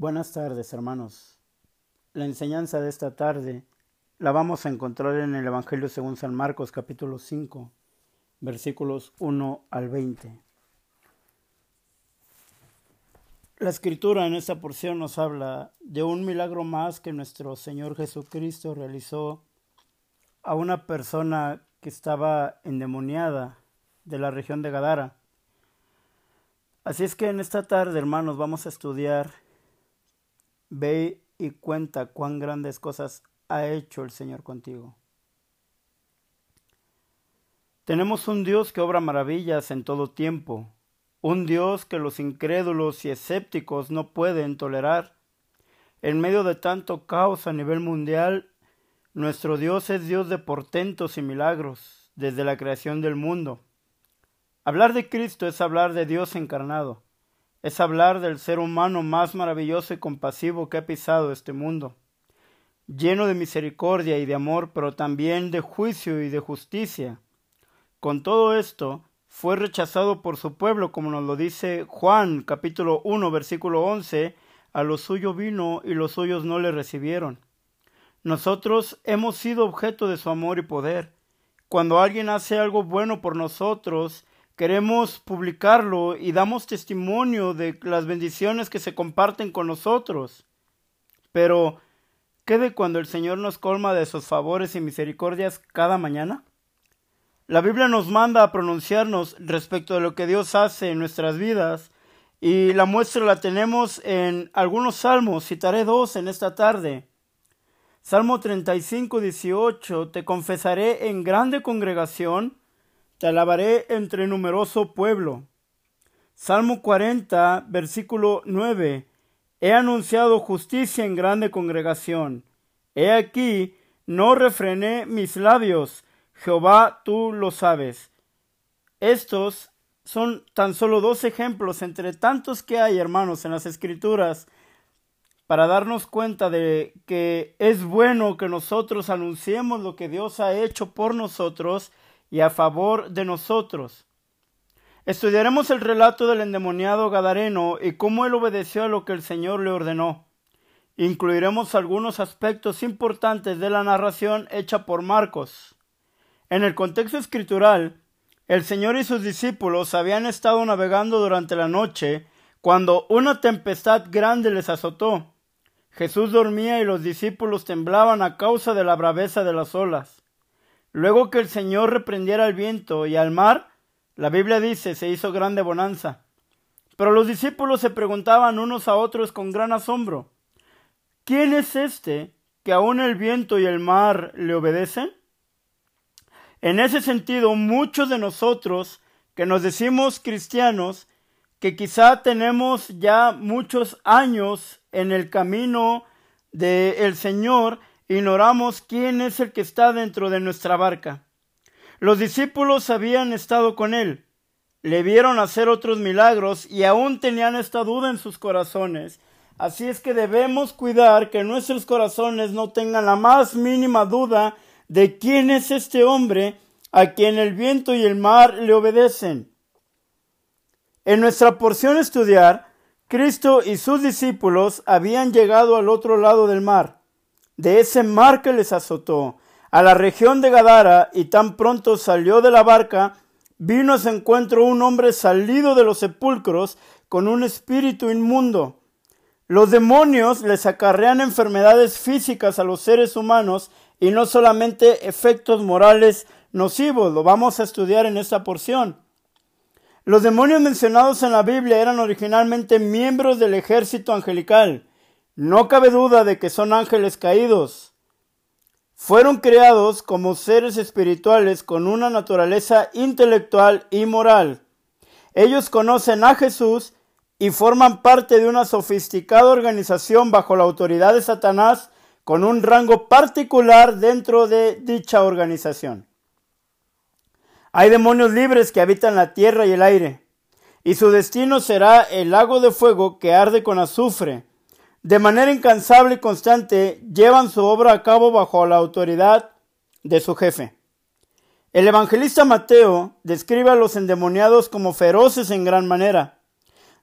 Buenas tardes, hermanos. La enseñanza de esta tarde la vamos a encontrar en el Evangelio según San Marcos capítulo 5, versículos 1 al 20. La escritura en esta porción nos habla de un milagro más que nuestro Señor Jesucristo realizó a una persona que estaba endemoniada de la región de Gadara. Así es que en esta tarde, hermanos, vamos a estudiar Ve y cuenta cuán grandes cosas ha hecho el Señor contigo. Tenemos un Dios que obra maravillas en todo tiempo, un Dios que los incrédulos y escépticos no pueden tolerar. En medio de tanto caos a nivel mundial, nuestro Dios es Dios de portentos y milagros desde la creación del mundo. Hablar de Cristo es hablar de Dios encarnado es hablar del ser humano más maravilloso y compasivo que ha pisado este mundo, lleno de misericordia y de amor, pero también de juicio y de justicia. Con todo esto, fue rechazado por su pueblo, como nos lo dice Juan capítulo 1 versículo 11, a lo suyo vino y los suyos no le recibieron. Nosotros hemos sido objeto de su amor y poder. Cuando alguien hace algo bueno por nosotros, queremos publicarlo y damos testimonio de las bendiciones que se comparten con nosotros. Pero, ¿qué de cuando el Señor nos colma de sus favores y misericordias cada mañana? La Biblia nos manda a pronunciarnos respecto de lo que Dios hace en nuestras vidas y la muestra la tenemos en algunos salmos, citaré dos en esta tarde. Salmo 35, 18, te confesaré en grande congregación, te alabaré entre numeroso pueblo. Salmo 40, versículo 9. He anunciado justicia en grande congregación. He aquí, no refrené mis labios. Jehová, tú lo sabes. Estos son tan solo dos ejemplos entre tantos que hay, hermanos, en las escrituras, para darnos cuenta de que es bueno que nosotros anunciemos lo que Dios ha hecho por nosotros y a favor de nosotros. Estudiaremos el relato del endemoniado Gadareno y cómo él obedeció a lo que el Señor le ordenó. Incluiremos algunos aspectos importantes de la narración hecha por Marcos. En el contexto escritural, el Señor y sus discípulos habían estado navegando durante la noche cuando una tempestad grande les azotó. Jesús dormía y los discípulos temblaban a causa de la braveza de las olas. Luego que el Señor reprendiera al viento y al mar, la Biblia dice, se hizo grande bonanza. Pero los discípulos se preguntaban unos a otros con gran asombro, ¿quién es este que aun el viento y el mar le obedecen? En ese sentido, muchos de nosotros que nos decimos cristianos, que quizá tenemos ya muchos años en el camino del Señor, ignoramos quién es el que está dentro de nuestra barca. Los discípulos habían estado con él, le vieron hacer otros milagros y aún tenían esta duda en sus corazones. Así es que debemos cuidar que nuestros corazones no tengan la más mínima duda de quién es este hombre a quien el viento y el mar le obedecen. En nuestra porción estudiar, Cristo y sus discípulos habían llegado al otro lado del mar de ese mar que les azotó, a la región de Gadara, y tan pronto salió de la barca, vino a su encuentro un hombre salido de los sepulcros con un espíritu inmundo. Los demonios les acarrean enfermedades físicas a los seres humanos y no solamente efectos morales nocivos, lo vamos a estudiar en esta porción. Los demonios mencionados en la Biblia eran originalmente miembros del ejército angelical. No cabe duda de que son ángeles caídos. Fueron creados como seres espirituales con una naturaleza intelectual y moral. Ellos conocen a Jesús y forman parte de una sofisticada organización bajo la autoridad de Satanás con un rango particular dentro de dicha organización. Hay demonios libres que habitan la tierra y el aire, y su destino será el lago de fuego que arde con azufre, de manera incansable y constante llevan su obra a cabo bajo la autoridad de su jefe. El evangelista Mateo describe a los endemoniados como feroces en gran manera.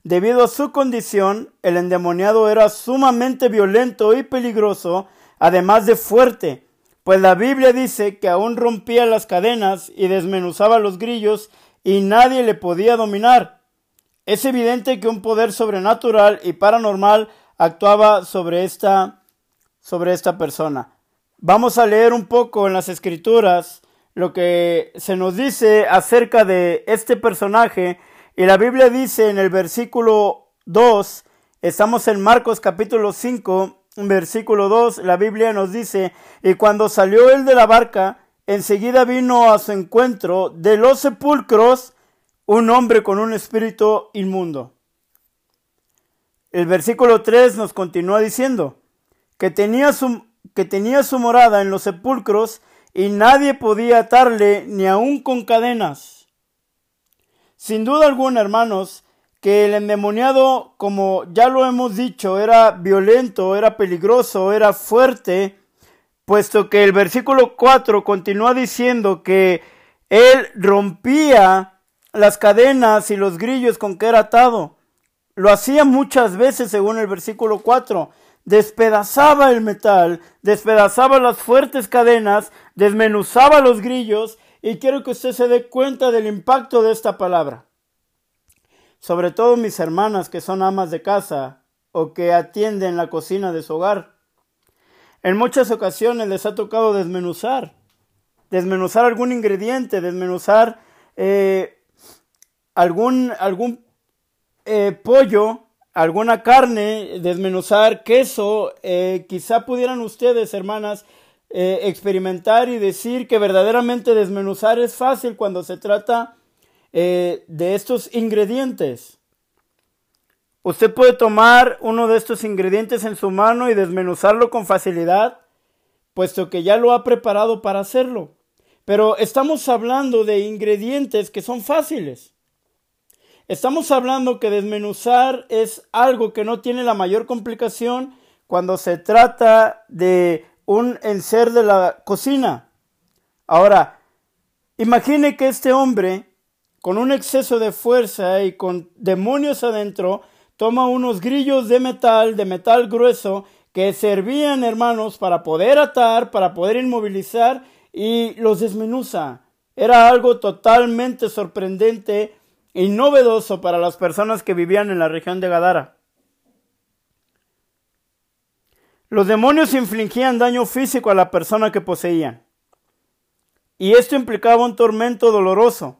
debido a su condición, el endemoniado era sumamente violento y peligroso, además de fuerte, pues la Biblia dice que aún rompía las cadenas y desmenuzaba los grillos y nadie le podía dominar. Es evidente que un poder sobrenatural y paranormal actuaba sobre esta, sobre esta persona. Vamos a leer un poco en las escrituras lo que se nos dice acerca de este personaje y la Biblia dice en el versículo 2, estamos en Marcos capítulo 5, versículo 2, la Biblia nos dice, y cuando salió él de la barca, enseguida vino a su encuentro de los sepulcros un hombre con un espíritu inmundo. El versículo 3 nos continúa diciendo que tenía su, que tenía su morada en los sepulcros y nadie podía atarle ni aun con cadenas. Sin duda alguna, hermanos, que el endemoniado, como ya lo hemos dicho, era violento, era peligroso, era fuerte, puesto que el versículo 4 continúa diciendo que él rompía las cadenas y los grillos con que era atado. Lo hacía muchas veces según el versículo 4. Despedazaba el metal, despedazaba las fuertes cadenas, desmenuzaba los grillos y quiero que usted se dé cuenta del impacto de esta palabra sobre todo mis hermanas que son amas de casa o que atienden la cocina de su hogar. En muchas ocasiones les ha tocado desmenuzar, desmenuzar algún ingrediente, desmenuzar eh, algún, algún eh, pollo, alguna carne, desmenuzar queso. Eh, quizá pudieran ustedes, hermanas, experimentar y decir que verdaderamente desmenuzar es fácil cuando se trata eh, de estos ingredientes. Usted puede tomar uno de estos ingredientes en su mano y desmenuzarlo con facilidad, puesto que ya lo ha preparado para hacerlo. Pero estamos hablando de ingredientes que son fáciles. Estamos hablando que desmenuzar es algo que no tiene la mayor complicación cuando se trata de un enser de la cocina. Ahora, imagine que este hombre con un exceso de fuerza y con demonios adentro, toma unos grillos de metal, de metal grueso, que servían, hermanos, para poder atar, para poder inmovilizar, y los desmenuza. Era algo totalmente sorprendente y novedoso para las personas que vivían en la región de Gadara. Los demonios infligían daño físico a la persona que poseían. Y esto implicaba un tormento doloroso.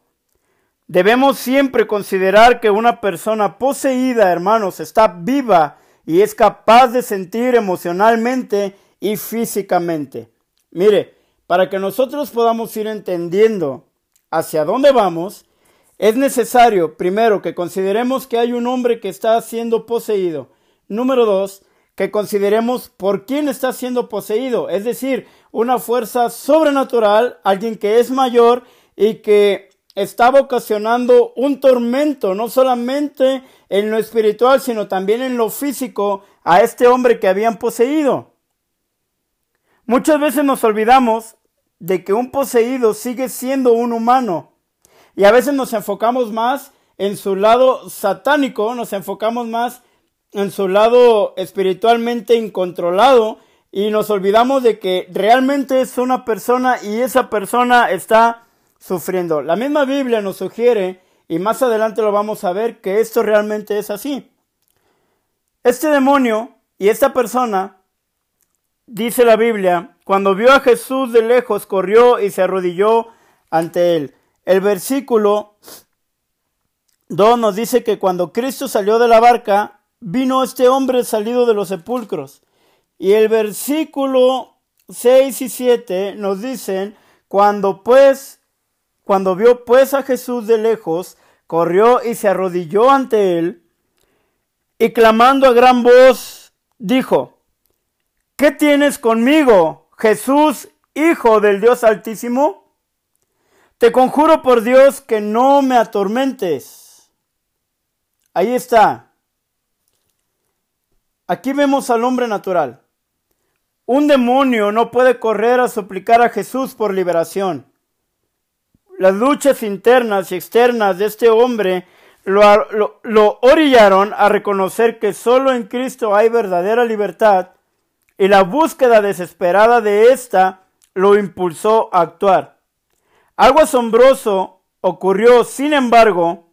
Debemos siempre considerar que una persona poseída, hermanos, está viva y es capaz de sentir emocionalmente y físicamente. Mire, para que nosotros podamos ir entendiendo hacia dónde vamos, es necesario, primero, que consideremos que hay un hombre que está siendo poseído. Número dos, que consideremos por quién está siendo poseído, es decir, una fuerza sobrenatural, alguien que es mayor y que estaba ocasionando un tormento, no solamente en lo espiritual, sino también en lo físico, a este hombre que habían poseído. Muchas veces nos olvidamos de que un poseído sigue siendo un humano y a veces nos enfocamos más en su lado satánico, nos enfocamos más en su lado espiritualmente incontrolado y nos olvidamos de que realmente es una persona y esa persona está sufriendo. La misma Biblia nos sugiere, y más adelante lo vamos a ver, que esto realmente es así. Este demonio y esta persona, dice la Biblia, cuando vio a Jesús de lejos, corrió y se arrodilló ante él. El versículo 2 nos dice que cuando Cristo salió de la barca, vino este hombre salido de los sepulcros. Y el versículo 6 y 7 nos dicen, cuando pues cuando vio pues a Jesús de lejos, corrió y se arrodilló ante él, y clamando a gran voz, dijo, ¿Qué tienes conmigo, Jesús, Hijo del Dios Altísimo? Te conjuro por Dios que no me atormentes. Ahí está. Aquí vemos al hombre natural. Un demonio no puede correr a suplicar a Jesús por liberación. Las luchas internas y externas de este hombre lo, orillaron a reconocer que solo en Cristo hay verdadera libertad y la búsqueda desesperada de ésta lo impulsó a actuar. Algo asombroso ocurrió, sin embargo,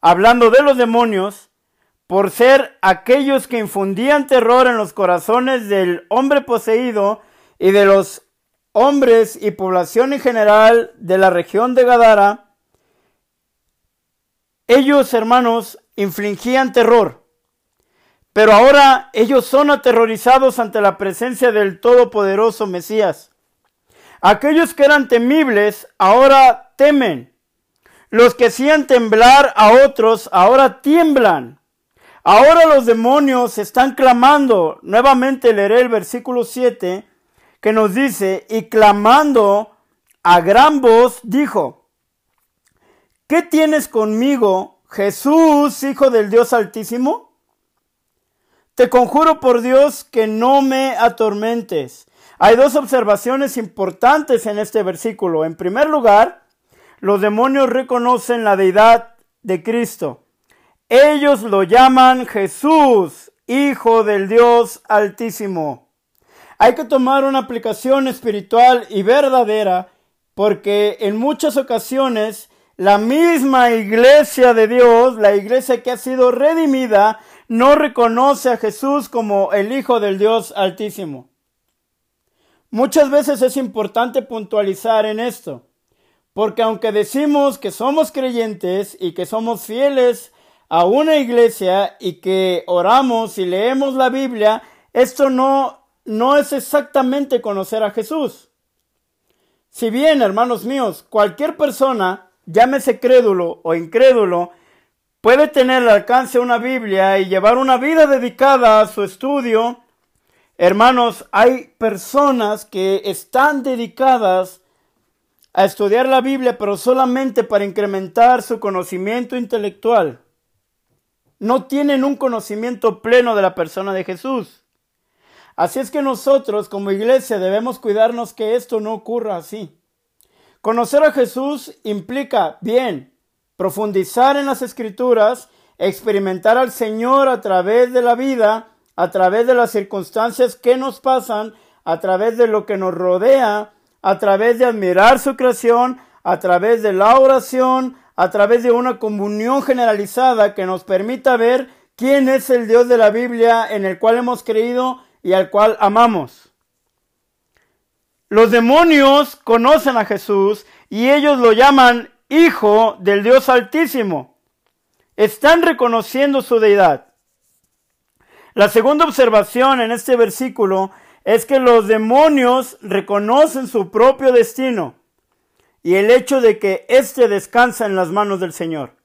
hablando de los demonios, por ser aquellos que infundían terror en los corazones del hombre poseído y de los hombres y población en general de la región de Gadara, ellos, hermanos, infligían terror, pero ahora ellos son aterrorizados ante la presencia del Todopoderoso Mesías. Aquellos que eran temibles ahora temen. Los que hacían temblar a otros ahora tiemblan. Ahora los demonios están clamando. Nuevamente leeré el versículo 7 que nos dice, y clamando a gran voz dijo, ¿qué tienes conmigo, Jesús, Hijo del Dios Altísimo? Te conjuro por Dios que no me atormentes. Hay dos observaciones importantes en este versículo. En primer lugar, los demonios reconocen la deidad de Cristo. Ellos lo llaman Jesús, Hijo del Dios Altísimo. Hay que tomar una aplicación espiritual y verdadera porque en muchas ocasiones la misma iglesia de Dios, la iglesia que ha sido redimida, no reconoce a Jesús como el Hijo del Dios Altísimo. Muchas veces es importante puntualizar en esto, porque aunque decimos que somos creyentes y que somos fieles a una iglesia y que oramos y leemos la Biblia, esto no no es exactamente conocer a Jesús. Si bien, hermanos míos, cualquier persona, llámese crédulo o incrédulo, puede tener al alcance una Biblia y llevar una vida dedicada a su estudio, hermanos, hay personas que están dedicadas a estudiar la Biblia, pero solamente para incrementar su conocimiento intelectual. No tienen un conocimiento pleno de la persona de Jesús. Así es que nosotros como iglesia debemos cuidarnos que esto no ocurra así. Conocer a Jesús implica, bien, profundizar en las escrituras, experimentar al Señor a través de la vida, a través de las circunstancias que nos pasan, a través de lo que nos rodea, a través de admirar su creación, a través de la oración, a través de una comunión generalizada que nos permita ver quién es el Dios de la Biblia en el cual hemos creído y al cual amamos. Los demonios conocen a Jesús y ellos lo llaman Hijo del Dios Altísimo. Están reconociendo su deidad. La segunda observación en este versículo es que los demonios reconocen su propio destino y el hecho de que éste descansa en las manos del Señor.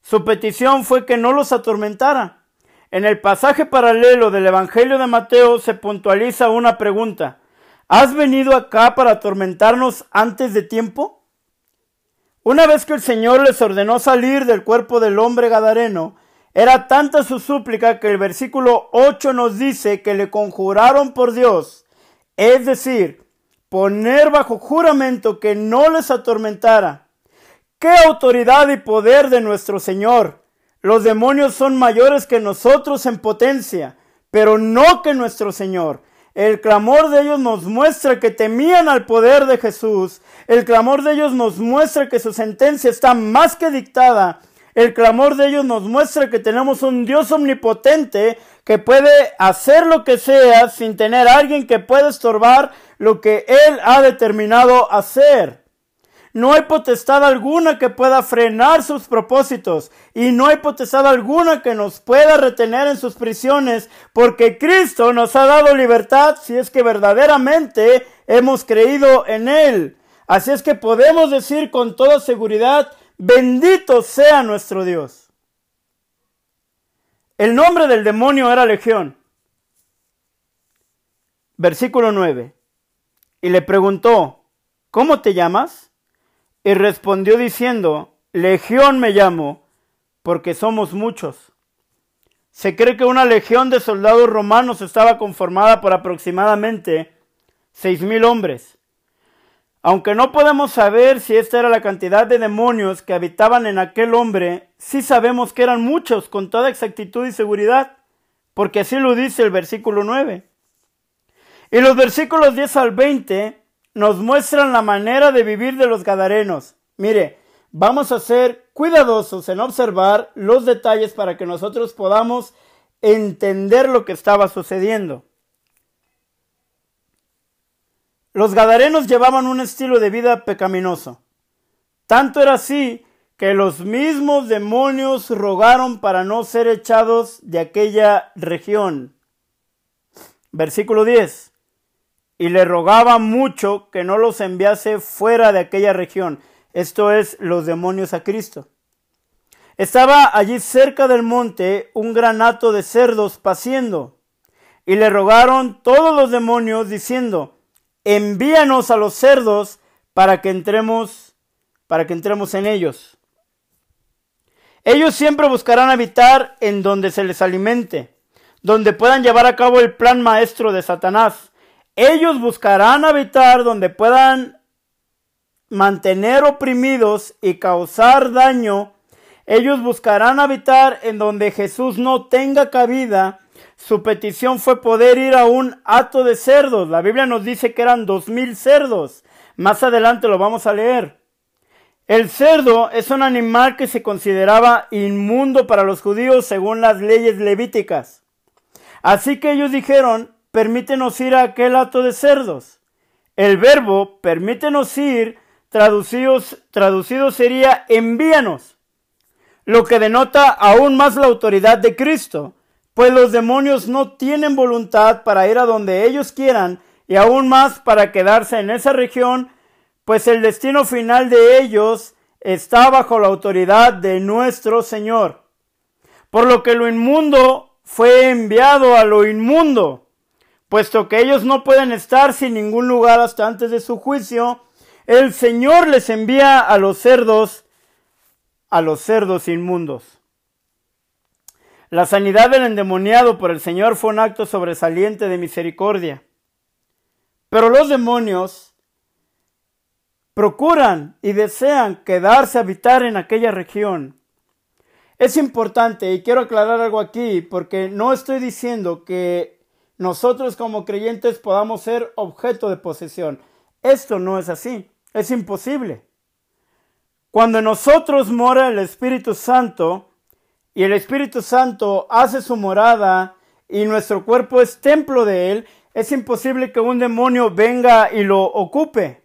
Su petición fue que no los atormentara en el pasaje paralelo del Evangelio de Mateo se puntualiza una pregunta. ¿Has venido acá para atormentarnos antes de tiempo? Una vez que el Señor les ordenó salir del cuerpo del hombre gadareno, era tanta su súplica que el versículo 8 nos dice que le conjuraron por Dios, es decir, poner bajo juramento que no les atormentara. ¡Qué autoridad y poder de nuestro Señor! Los demonios son mayores que nosotros en potencia, pero no que nuestro Señor. El clamor de ellos nos muestra que temían al poder de Jesús. El clamor de ellos nos muestra que su sentencia está más que dictada. El clamor de ellos nos muestra que tenemos un Dios omnipotente que puede hacer lo que sea sin tener a alguien que pueda estorbar lo que Él ha determinado hacer. No hay potestad alguna que pueda frenar sus propósitos y no hay potestad alguna que nos pueda retener en sus prisiones porque Cristo nos ha dado libertad si es que verdaderamente hemos creído en Él. Así es que podemos decir con toda seguridad, bendito sea nuestro Dios. El nombre del demonio era Legión. Versículo 9. Y le preguntó, ¿cómo te llamas? Y respondió diciendo, Legión me llamo, porque somos muchos. Se cree que una legión de soldados romanos estaba conformada por aproximadamente seis mil hombres. Aunque no podemos saber si esta era la cantidad de demonios que habitaban en aquel hombre, sí sabemos que eran muchos con toda exactitud y seguridad, porque así lo dice el versículo 9. Y los versículos 10 al 20 nos muestran la manera de vivir de los gadarenos. Mire, vamos a ser cuidadosos en observar los detalles para que nosotros podamos entender lo que estaba sucediendo. Los gadarenos llevaban un estilo de vida pecaminoso. Tanto era así que los mismos demonios rogaron para no ser echados de aquella región. Versículo 10. Y le rogaba mucho que no los enviase fuera de aquella región, esto es, los demonios a Cristo. Estaba allí cerca del monte un granato de cerdos paciendo, y le rogaron todos los demonios diciendo, envíanos a los cerdos para que entremos, para que entremos en ellos. Ellos siempre buscarán habitar en donde se les alimente, donde puedan llevar a cabo el plan maestro de Satanás. Ellos buscarán habitar donde puedan mantener oprimidos y causar daño. Ellos buscarán habitar en donde Jesús no tenga cabida su petición fue poder ir a un hato de cerdos. La Biblia nos dice que eran dos mil cerdos. Más adelante lo vamos a leer. El cerdo es un animal que se consideraba inmundo para los judíos según las leyes levíticas. Así que ellos dijeron, permítenos ir a aquel hato de cerdos. El verbo permítenos ir, traducidos, traducido sería envíanos, lo que denota aún más la autoridad de Cristo pues los demonios no tienen voluntad para ir a donde ellos quieran y aún más para quedarse en esa región, pues el destino final de ellos está bajo la autoridad de nuestro Señor. Por lo que lo inmundo fue enviado a lo inmundo, puesto que ellos no pueden estar sin ningún lugar hasta antes de su juicio, el Señor les envía a los cerdos, a los cerdos inmundos. La sanidad del endemoniado por el Señor fue un acto sobresaliente de misericordia. Pero los demonios procuran y desean quedarse a habitar en aquella región. Es importante, y quiero aclarar algo aquí, porque no estoy diciendo que nosotros como creyentes podamos ser objeto de posesión. Esto no es así, es imposible. Cuando nosotros mora el Espíritu Santo, y el Espíritu Santo hace su morada y nuestro cuerpo es templo de Él, es imposible que un demonio venga y lo ocupe.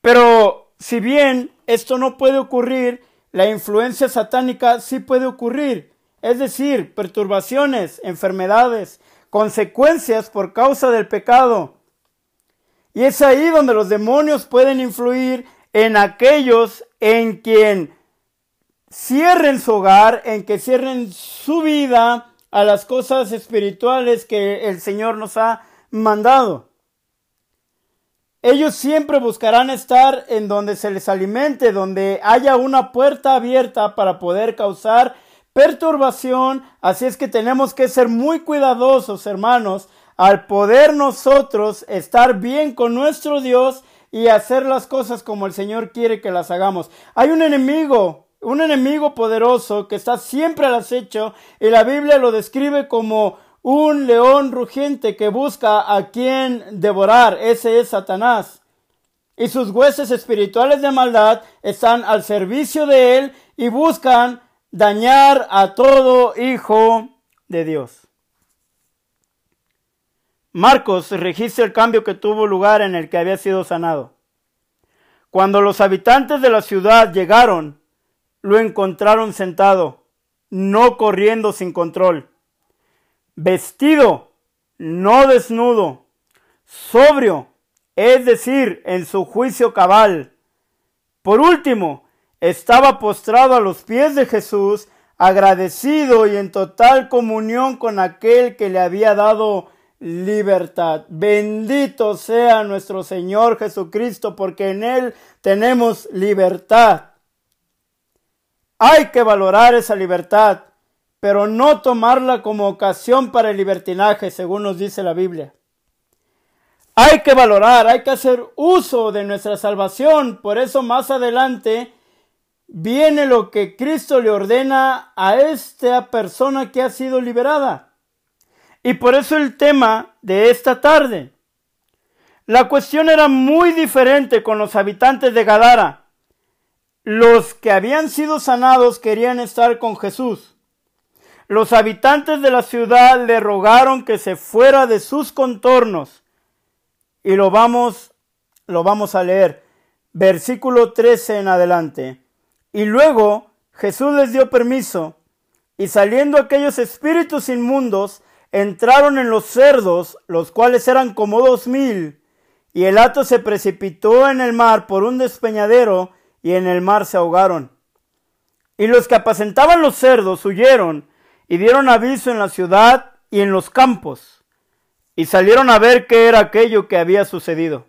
Pero si bien esto no puede ocurrir, la influencia satánica sí puede ocurrir, es decir, perturbaciones, enfermedades, consecuencias por causa del pecado. Y es ahí donde los demonios pueden influir en aquellos en quien cierren su hogar, en que cierren su vida a las cosas espirituales que el Señor nos ha mandado. Ellos siempre buscarán estar en donde se les alimente, donde haya una puerta abierta para poder causar perturbación. Así es que tenemos que ser muy cuidadosos, hermanos, al poder nosotros estar bien con nuestro Dios y hacer las cosas como el Señor quiere que las hagamos. Hay un enemigo un enemigo poderoso que está siempre al acecho y la Biblia lo describe como un león rugiente que busca a quien devorar. Ese es Satanás. Y sus huesos espirituales de maldad están al servicio de él y buscan dañar a todo hijo de Dios. Marcos registra el cambio que tuvo lugar en el que había sido sanado. Cuando los habitantes de la ciudad llegaron lo encontraron sentado, no corriendo sin control, vestido, no desnudo, sobrio, es decir, en su juicio cabal. Por último, estaba postrado a los pies de Jesús, agradecido y en total comunión con aquel que le había dado libertad. Bendito sea nuestro Señor Jesucristo, porque en Él tenemos libertad. Hay que valorar esa libertad, pero no tomarla como ocasión para el libertinaje, según nos dice la Biblia. Hay que valorar, hay que hacer uso de nuestra salvación. Por eso más adelante viene lo que Cristo le ordena a esta persona que ha sido liberada. Y por eso el tema de esta tarde. La cuestión era muy diferente con los habitantes de Gadara. Los que habían sido sanados querían estar con Jesús. Los habitantes de la ciudad le rogaron que se fuera de sus contornos. Y lo vamos, lo vamos a leer. Versículo 13 en adelante. Y luego Jesús les dio permiso, y saliendo aquellos espíritus inmundos, entraron en los cerdos, los cuales eran como dos mil, y el hato se precipitó en el mar por un despeñadero, y en el mar se ahogaron. Y los que apacentaban los cerdos huyeron, y dieron aviso en la ciudad y en los campos, y salieron a ver qué era aquello que había sucedido.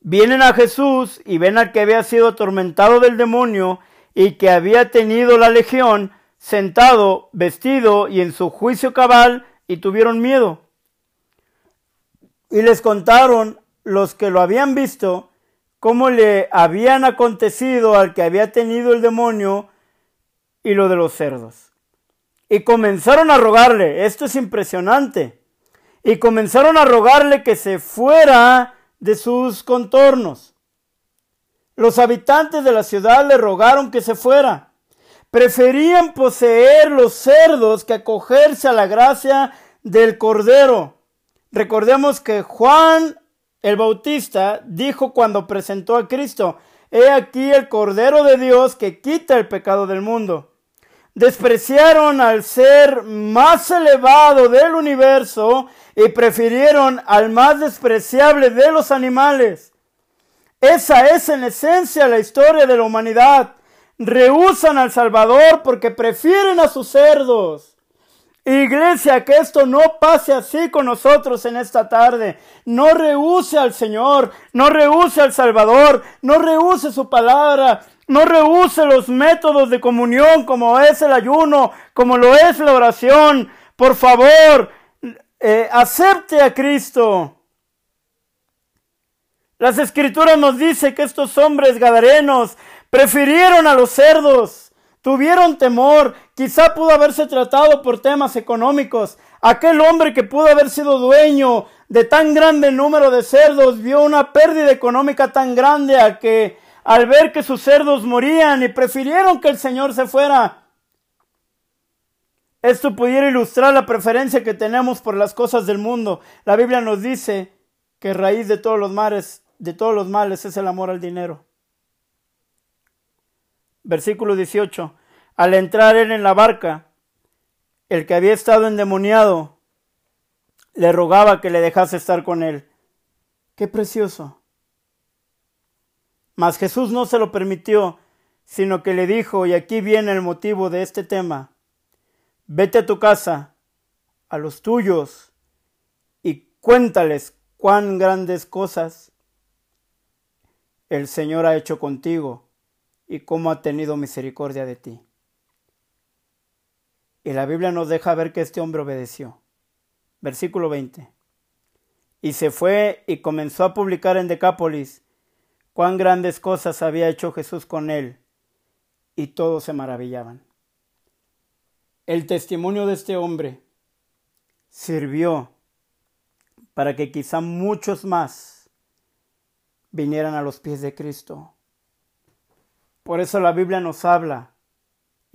Vienen a Jesús y ven al que había sido atormentado del demonio y que había tenido la legión, sentado, vestido y en su juicio cabal, y tuvieron miedo. Y les contaron los que lo habían visto cómo le habían acontecido al que había tenido el demonio y lo de los cerdos. Y comenzaron a rogarle, esto es impresionante, y comenzaron a rogarle que se fuera de sus contornos. Los habitantes de la ciudad le rogaron que se fuera. Preferían poseer los cerdos que acogerse a la gracia del Cordero. Recordemos que Juan el Bautista dijo cuando presentó a Cristo, He aquí el Cordero de Dios que quita el pecado del mundo. Despreciaron al ser más elevado del universo y prefirieron al más despreciable de los animales. Esa es en esencia la historia de la humanidad. Rehusan al Salvador porque prefieren a sus cerdos. Iglesia, que esto no pase así con nosotros en esta tarde. No rehúse al Señor, no rehúse al Salvador, no rehúse su palabra, no rehúse los métodos de comunión como es el ayuno, como lo es la oración. Por favor, eh, acepte a Cristo. Las escrituras nos dicen que estos hombres gadarenos prefirieron a los cerdos, tuvieron temor, quizá pudo haberse tratado por temas económicos. Aquel hombre que pudo haber sido dueño de tan grande número de cerdos vio una pérdida económica tan grande a que al ver que sus cerdos morían y prefirieron que el Señor se fuera, esto pudiera ilustrar la preferencia que tenemos por las cosas del mundo. La Biblia nos dice que raíz de todos los males, de todos los males es el amor al dinero. Versículo 18. Al entrar él en la barca, el que había estado endemoniado le rogaba que le dejase estar con él. Qué precioso. Mas Jesús no se lo permitió, sino que le dijo, y aquí viene el motivo de este tema, Vete a tu casa, a los tuyos, y cuéntales cuán grandes cosas el Señor ha hecho contigo y cómo ha tenido misericordia de ti. Y la Biblia nos deja ver que este hombre obedeció. Versículo 20. Y se fue y comenzó a publicar en Decápolis cuán grandes cosas había hecho Jesús con él, y todos se maravillaban. El testimonio de este hombre sirvió para que quizá muchos más vinieran a los pies de Cristo. Por eso la Biblia nos habla,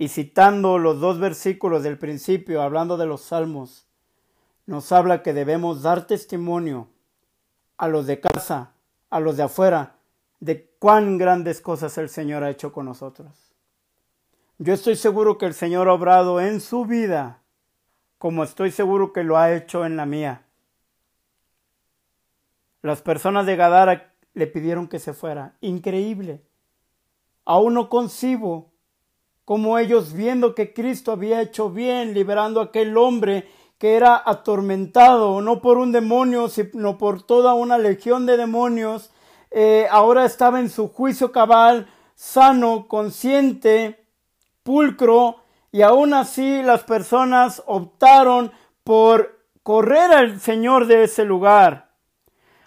y citando los dos versículos del principio, hablando de los salmos, nos habla que debemos dar testimonio a los de casa, a los de afuera, de cuán grandes cosas el Señor ha hecho con nosotros. Yo estoy seguro que el Señor ha obrado en su vida, como estoy seguro que lo ha hecho en la mía. Las personas de Gadara le pidieron que se fuera. Increíble. Aún no concibo como ellos viendo que Cristo había hecho bien liberando a aquel hombre que era atormentado, no por un demonio, sino por toda una legión de demonios, eh, ahora estaba en su juicio cabal, sano, consciente, pulcro y aún así las personas optaron por correr al Señor de ese lugar.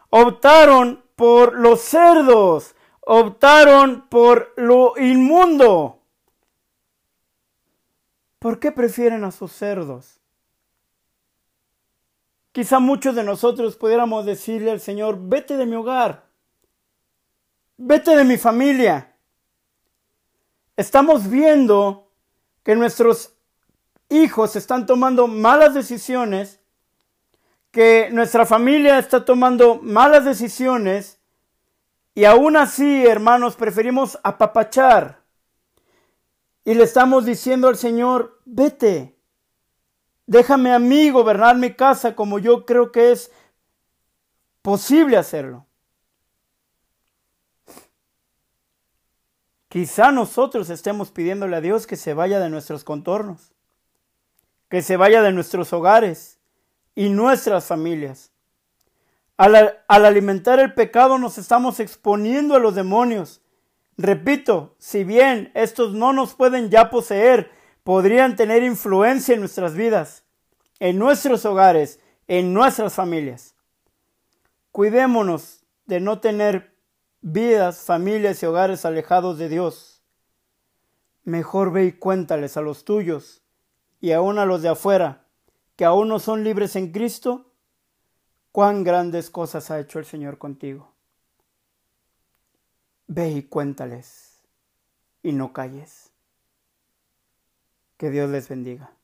optaron por los cerdos, optaron por lo inmundo. ¿Por qué prefieren a sus cerdos? Quizá muchos de nosotros pudiéramos decirle al Señor, vete de mi hogar, vete de mi familia. Estamos viendo que nuestros hijos están tomando malas decisiones, que nuestra familia está tomando malas decisiones y aún así, hermanos, preferimos apapachar y le estamos diciendo al Señor, vete, déjame a mí gobernar mi casa como yo creo que es posible hacerlo. Quizá nosotros estemos pidiéndole a Dios que se vaya de nuestros contornos, que se vaya de nuestros hogares y nuestras familias. Al, alimentar el pecado nos estamos exponiendo a los demonios. Repito, si bien estos no nos pueden ya poseer, podrían tener influencia en nuestras vidas, en nuestros hogares, en nuestras familias. Cuidémonos de no tener vidas, familias y hogares alejados de Dios. Mejor ve y cuéntales a los tuyos y aún a los de afuera, que aún no son libres en Cristo, cuán grandes cosas ha hecho el Señor contigo. Ve y cuéntales y no calles. Que Dios les bendiga.